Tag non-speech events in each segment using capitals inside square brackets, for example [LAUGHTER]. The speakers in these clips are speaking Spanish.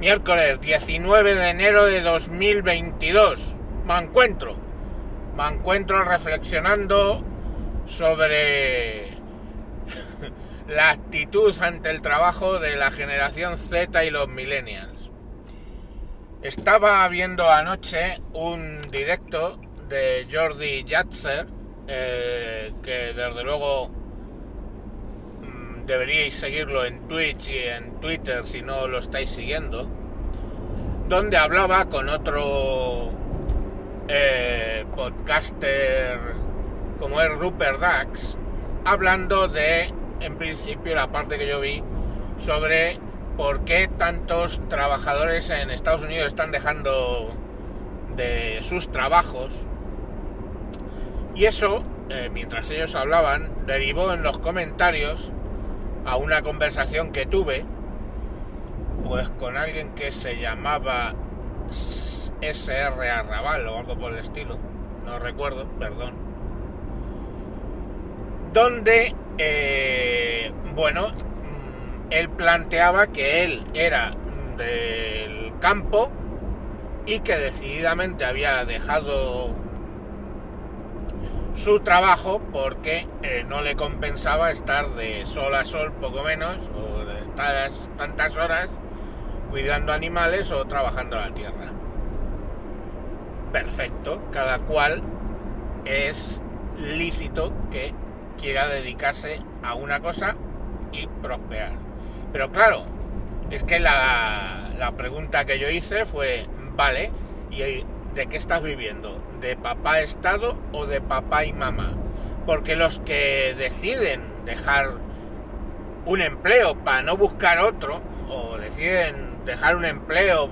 Miércoles 19 de enero de 2022. Me encuentro. Me encuentro reflexionando sobre [LAUGHS] la actitud ante el trabajo de la generación Z y los millennials. Estaba viendo anoche un directo de Jordi Yatzer, eh, que desde luego deberíais seguirlo en Twitch y en Twitter si no lo estáis siguiendo, donde hablaba con otro eh, podcaster como es Rupert Dax, hablando de, en principio, la parte que yo vi sobre por qué tantos trabajadores en Estados Unidos están dejando de sus trabajos. Y eso, eh, mientras ellos hablaban, derivó en los comentarios a una conversación que tuve pues con alguien que se llamaba SR Arrabal o algo por el estilo, no recuerdo, perdón, donde, eh, bueno, mm, él planteaba que él era del campo y que decididamente había dejado su trabajo porque eh, no le compensaba estar de sol a sol poco menos o de tantas horas cuidando animales o trabajando la tierra. Perfecto, cada cual es lícito que quiera dedicarse a una cosa y prosperar. Pero claro, es que la, la pregunta que yo hice fue, vale, ¿y de qué estás viviendo? de papá Estado o de papá y mamá. Porque los que deciden dejar un empleo para no buscar otro, o deciden dejar un empleo,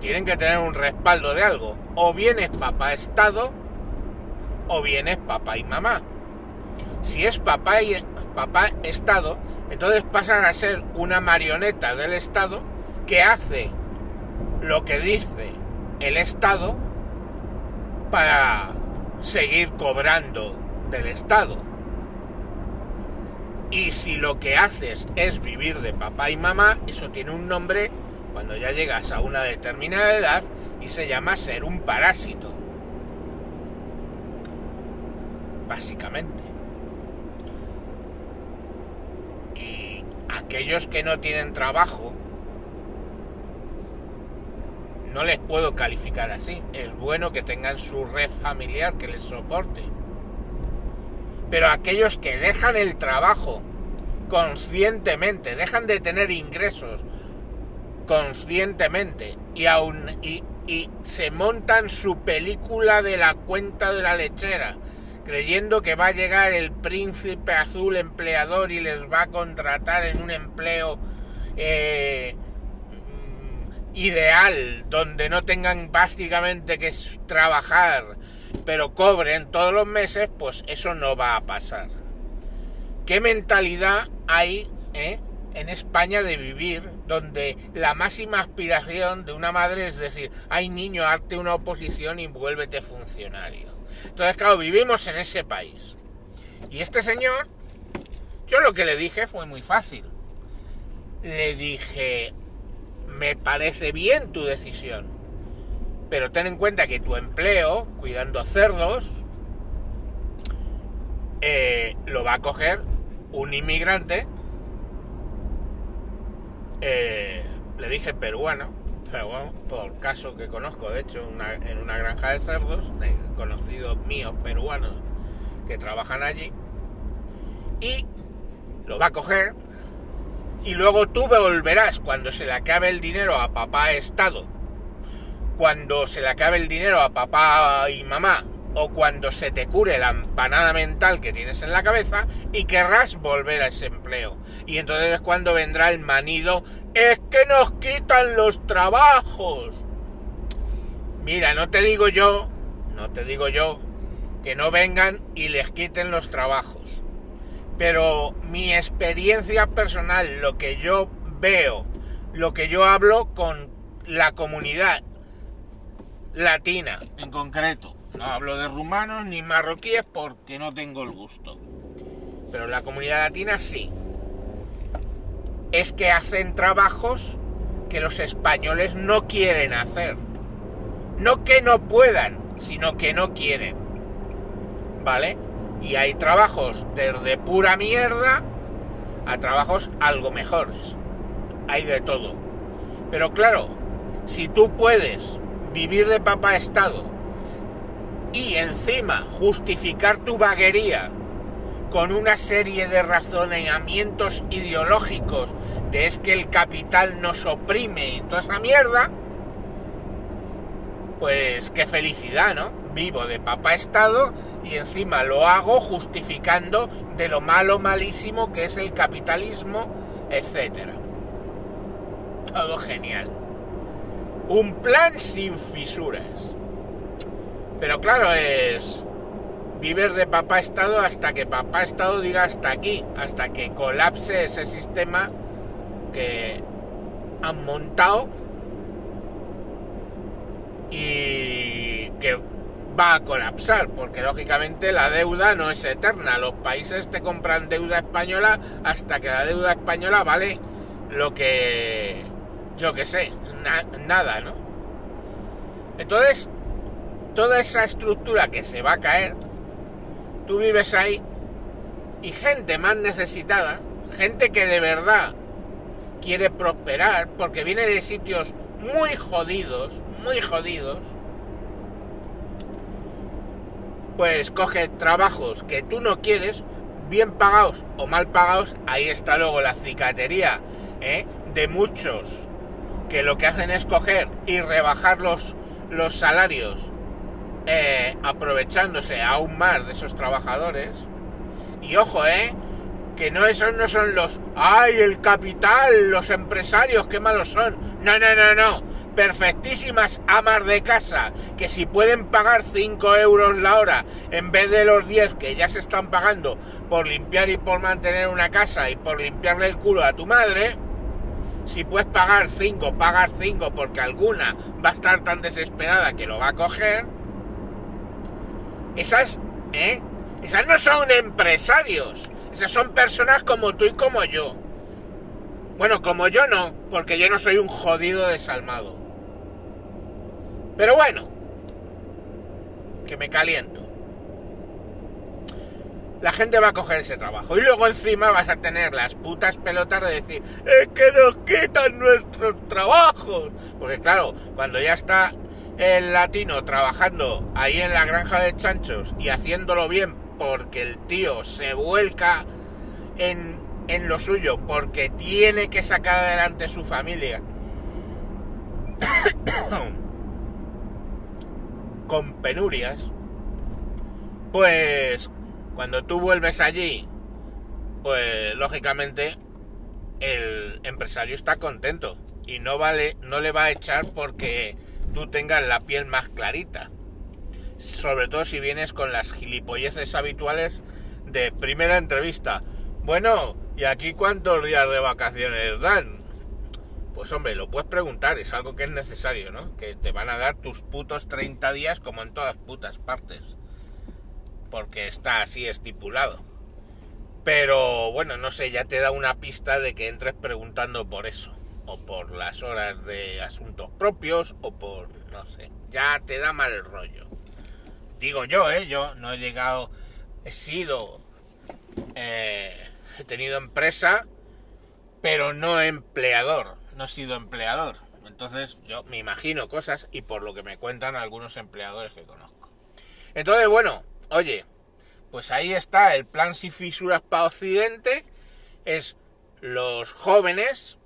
tienen que tener un respaldo de algo. O bien es papá Estado, o bien es papá y mamá. Si es papá y papá Estado, entonces pasan a ser una marioneta del Estado que hace lo que dice el Estado para seguir cobrando del Estado. Y si lo que haces es vivir de papá y mamá, eso tiene un nombre cuando ya llegas a una determinada edad y se llama ser un parásito. Básicamente. Y aquellos que no tienen trabajo, no les puedo calificar así. Es bueno que tengan su red familiar que les soporte. Pero aquellos que dejan el trabajo conscientemente, dejan de tener ingresos conscientemente y aún y, y se montan su película de la cuenta de la lechera, creyendo que va a llegar el príncipe azul empleador y les va a contratar en un empleo eh, ideal, donde no tengan básicamente que trabajar, pero cobren todos los meses, pues eso no va a pasar. ¿Qué mentalidad hay eh, en España de vivir donde la máxima aspiración de una madre es decir, hay niño, arte una oposición y vuélvete funcionario? Entonces, claro, vivimos en ese país. Y este señor, yo lo que le dije fue muy fácil. Le dije, me parece bien tu decisión. Pero ten en cuenta que tu empleo, cuidando cerdos, eh, lo va a coger un inmigrante, eh, le dije peruano, pero bueno, por caso que conozco, de hecho, en una granja de cerdos, conocidos míos peruanos que trabajan allí, y lo va a coger y luego tú volverás cuando se le acabe el dinero a papá Estado, cuando se le acabe el dinero a papá y mamá, o cuando se te cure la empanada mental que tienes en la cabeza y querrás volver a ese empleo. Y entonces es cuando vendrá el manido, es que nos quitan los trabajos. Mira, no te digo yo, no te digo yo, que no vengan y les quiten los trabajos pero mi experiencia personal, lo que yo veo, lo que yo hablo con la comunidad latina en concreto, no hablo de rumanos ni marroquíes porque no tengo el gusto, pero la comunidad latina sí, es que hacen trabajos que los españoles no quieren hacer. No que no puedan, sino que no quieren. ¿Vale? Y hay trabajos desde pura mierda a trabajos algo mejores. Hay de todo. Pero claro, si tú puedes vivir de papá Estado y encima justificar tu vaguería con una serie de razonamientos ideológicos de es que el capital nos oprime y toda esa mierda, pues qué felicidad, ¿no? Vivo de papá Estado y encima lo hago justificando de lo malo malísimo que es el capitalismo, etcétera. Todo genial. Un plan sin fisuras. Pero claro, es vivir de papá Estado hasta que papá Estado diga hasta aquí, hasta que colapse ese sistema que han montado y que va a colapsar, porque lógicamente la deuda no es eterna. Los países te compran deuda española hasta que la deuda española vale lo que yo que sé, nada, ¿no? Entonces, toda esa estructura que se va a caer, tú vives ahí y gente más necesitada, gente que de verdad quiere prosperar porque viene de sitios muy jodidos, muy jodidos, pues coge trabajos que tú no quieres, bien pagados o mal pagados, ahí está luego la cicatería ¿eh? de muchos que lo que hacen es coger y rebajar los, los salarios eh, aprovechándose aún más de esos trabajadores. Y ojo, ¿eh? Que no esos no son los... ¡Ay, el capital! Los empresarios, qué malos son. No, no, no, no. Perfectísimas amas de casa, que si pueden pagar 5 euros la hora en vez de los 10 que ya se están pagando por limpiar y por mantener una casa y por limpiarle el culo a tu madre, si puedes pagar 5, pagar 5 porque alguna va a estar tan desesperada que lo va a coger. Esas, ¿eh? Esas no son empresarios. Esas son personas como tú y como yo. Bueno, como yo no, porque yo no soy un jodido desalmado. Pero bueno, que me caliento la gente va a coger ese trabajo. Y luego encima vas a tener las putas pelotas de decir, es que nos quitan nuestros trabajos. Porque claro, cuando ya está el latino trabajando ahí en la granja de chanchos y haciéndolo bien porque el tío se vuelca en, en lo suyo, porque tiene que sacar adelante su familia. [COUGHS] [COUGHS] con penurias, pues cuando tú vuelves allí, pues lógicamente el empresario está contento y no vale, no le va a echar porque tú tengas la piel más clarita. Sobre todo si vienes con las gilipolleces habituales de primera entrevista. Bueno, ¿y aquí cuántos días de vacaciones dan? Pues hombre, lo puedes preguntar, es algo que es necesario, ¿no? Que te van a dar tus putos 30 días como en todas putas partes porque está así estipulado. Pero bueno, no sé, ya te da una pista de que entres preguntando por eso, o por las horas de asuntos propios, o por, no sé, ya te da mal rollo. Digo yo, ¿eh? Yo no he llegado, he sido, eh, he tenido empresa, pero no empleador, no he sido empleador. Entonces yo me imagino cosas y por lo que me cuentan algunos empleadores que conozco. Entonces, bueno, Oye, pues ahí está el plan sin fisuras para Occidente. Es los jóvenes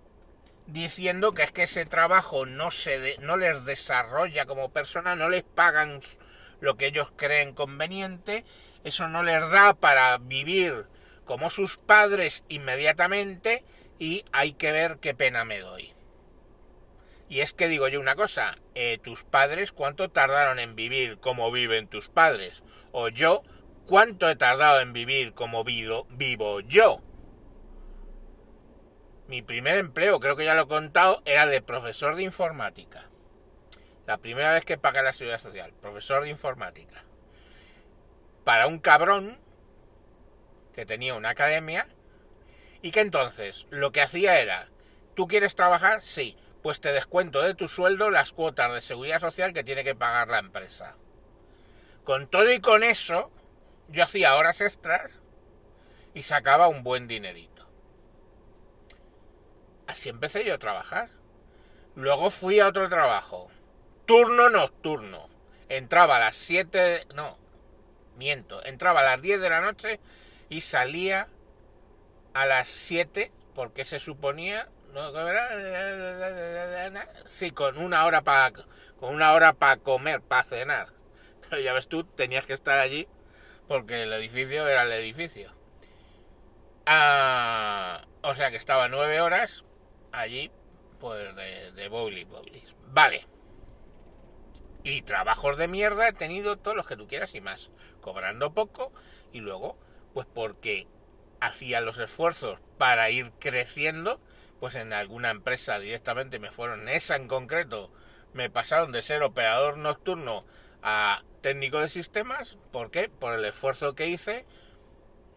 diciendo que es que ese trabajo no, se no les desarrolla como persona, no les pagan lo que ellos creen conveniente, eso no les da para vivir como sus padres inmediatamente y hay que ver qué pena me doy. Y es que digo yo una cosa, eh, tus padres, ¿cuánto tardaron en vivir como viven tus padres? O yo, ¿cuánto he tardado en vivir como vivo, vivo yo? Mi primer empleo, creo que ya lo he contado, era de profesor de informática. La primera vez que pagué la seguridad social, profesor de informática. Para un cabrón que tenía una academia y que entonces lo que hacía era, ¿tú quieres trabajar? Sí pues te descuento de tu sueldo las cuotas de seguridad social que tiene que pagar la empresa. Con todo y con eso, yo hacía horas extras y sacaba un buen dinerito. Así empecé yo a trabajar. Luego fui a otro trabajo. Turno nocturno. Entraba a las 7... No, miento. Entraba a las 10 de la noche y salía a las 7 porque se suponía sí, con una hora para con una hora para comer, para cenar. Pero ya ves tú, tenías que estar allí porque el edificio era el edificio. Ah, o sea que estaba nueve horas allí, pues de, de bowling, Vale. Y trabajos de mierda he tenido todos los que tú quieras y más. Cobrando poco y luego, pues porque hacía los esfuerzos para ir creciendo, pues en alguna empresa directamente me fueron, esa en concreto, me pasaron de ser operador nocturno a técnico de sistemas. ¿Por qué? Por el esfuerzo que hice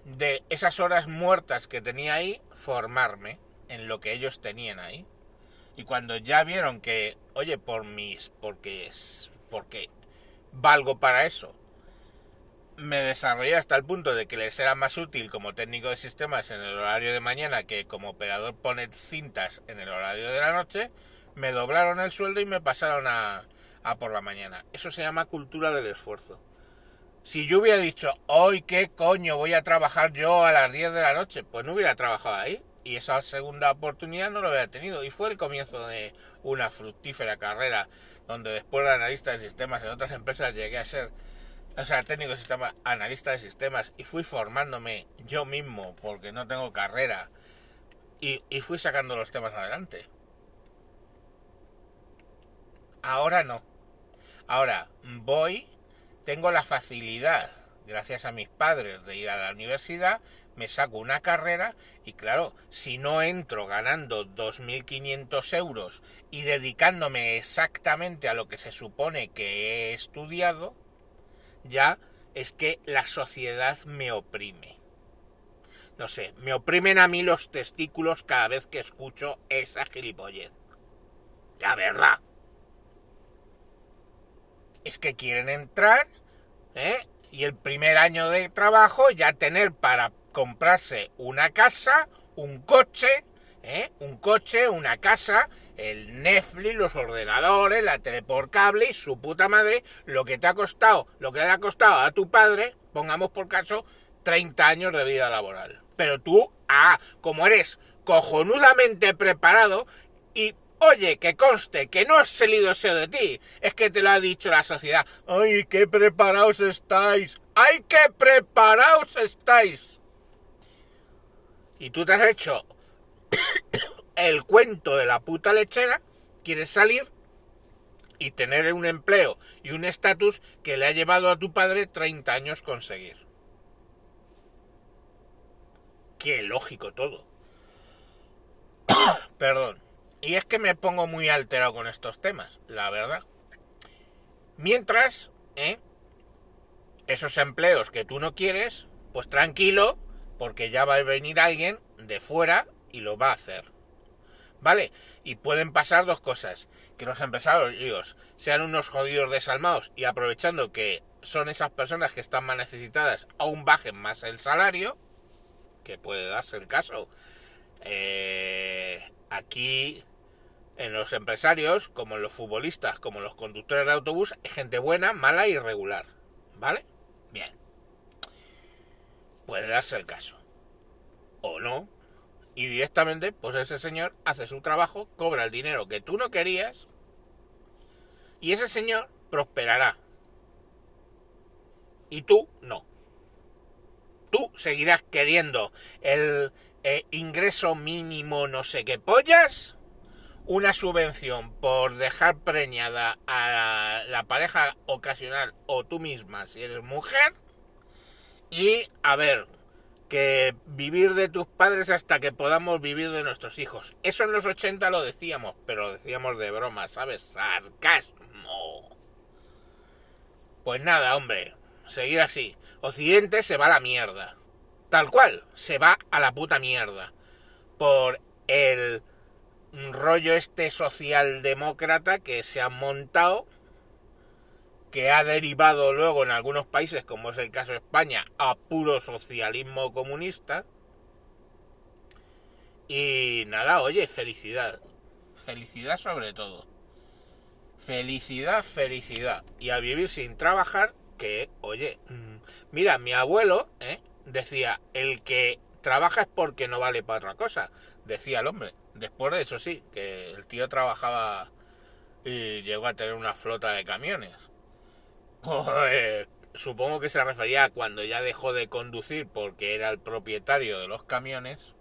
de esas horas muertas que tenía ahí, formarme en lo que ellos tenían ahí. Y cuando ya vieron que, oye, por mis, porque es, porque valgo para eso, me desarrollé hasta el punto de que les era más útil como técnico de sistemas en el horario de mañana que como operador poner cintas en el horario de la noche, me doblaron el sueldo y me pasaron a, a por la mañana. Eso se llama cultura del esfuerzo. Si yo hubiera dicho, hoy qué coño voy a trabajar yo a las 10 de la noche, pues no hubiera trabajado ahí. Y esa segunda oportunidad no lo hubiera tenido. Y fue el comienzo de una fructífera carrera donde después de analista de sistemas en otras empresas llegué a ser, o sea, técnico de sistemas, analista de sistemas y fui formándome yo mismo porque no tengo carrera y, y fui sacando los temas adelante. Ahora no. Ahora voy tengo la facilidad, gracias a mis padres, de ir a la universidad, me saco una carrera y claro, si no entro ganando 2.500 euros y dedicándome exactamente a lo que se supone que he estudiado, ya es que la sociedad me oprime. No sé, me oprimen a mí los testículos cada vez que escucho esa gilipollez. La verdad es que quieren entrar ¿eh? y el primer año de trabajo ya tener para comprarse una casa, un coche, ¿eh? un coche, una casa, el Netflix, los ordenadores, la tele por cable y su puta madre, lo que te ha costado, lo que le ha costado a tu padre, pongamos por caso, 30 años de vida laboral. Pero tú, ah, como eres cojonudamente preparado y Oye, que conste, que no has salido eso de ti, es que te lo ha dicho la sociedad. ¡Ay, qué preparados estáis! ¡Ay, qué preparados estáis! Y tú te has hecho el cuento de la puta lechera, quieres salir y tener un empleo y un estatus que le ha llevado a tu padre 30 años conseguir. Qué lógico todo. [COUGHS] Perdón. Y es que me pongo muy alterado con estos temas, la verdad. Mientras, ¿eh? esos empleos que tú no quieres, pues tranquilo, porque ya va a venir alguien de fuera y lo va a hacer. ¿Vale? Y pueden pasar dos cosas. Que los empresarios sean unos jodidos desalmados y aprovechando que son esas personas que están más necesitadas, aún bajen más el salario, que puede darse el caso. Eh, aquí en los empresarios, como en los futbolistas, como en los conductores de autobús, hay gente buena, mala y regular. ¿Vale? Bien. Puede darse el caso. O no. Y directamente, pues ese señor hace su trabajo, cobra el dinero que tú no querías, y ese señor prosperará. Y tú no. Tú seguirás queriendo el eh, ingreso mínimo no sé qué pollas una subvención por dejar preñada a la pareja ocasional o tú misma si eres mujer y a ver que vivir de tus padres hasta que podamos vivir de nuestros hijos. Eso en los 80 lo decíamos, pero lo decíamos de broma, ¿sabes? Sarcasmo. Pues nada, hombre, seguir así. Occidente se va a la mierda. Tal cual, se va a la puta mierda. Por el rollo este socialdemócrata que se han montado, que ha derivado luego en algunos países, como es el caso de España, a puro socialismo comunista. Y nada, oye, felicidad. Felicidad sobre todo. Felicidad, felicidad. Y a vivir sin trabajar, que, oye, mm, mira, mi abuelo ¿eh? decía, el que trabaja es porque no vale para otra cosa, decía el hombre. Después de eso sí, que el tío trabajaba y llegó a tener una flota de camiones. Supongo que se refería a cuando ya dejó de conducir porque era el propietario de los camiones,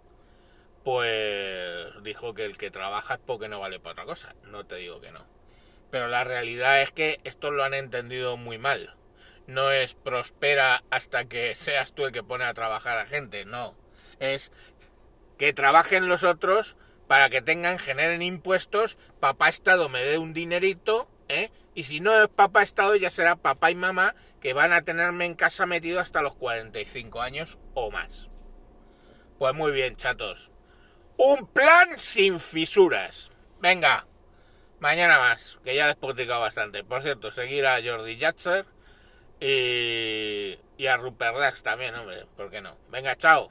pues dijo que el que trabaja es porque no vale para otra cosa. No te digo que no. Pero la realidad es que esto lo han entendido muy mal. No es prospera hasta que seas tú el que pone a trabajar a gente, no. Es que trabajen los otros para que tengan, generen impuestos, papá Estado me dé un dinerito, ¿eh? Y si no es papá Estado, ya será papá y mamá que van a tenerme en casa metido hasta los 45 años o más. Pues muy bien, chatos. Un plan sin fisuras. Venga, Mañana más, que ya he despotricado bastante. Por cierto, seguir a Jordi Yatzer y, a Rupert Dax también, hombre, ¿por qué no? Venga, chao.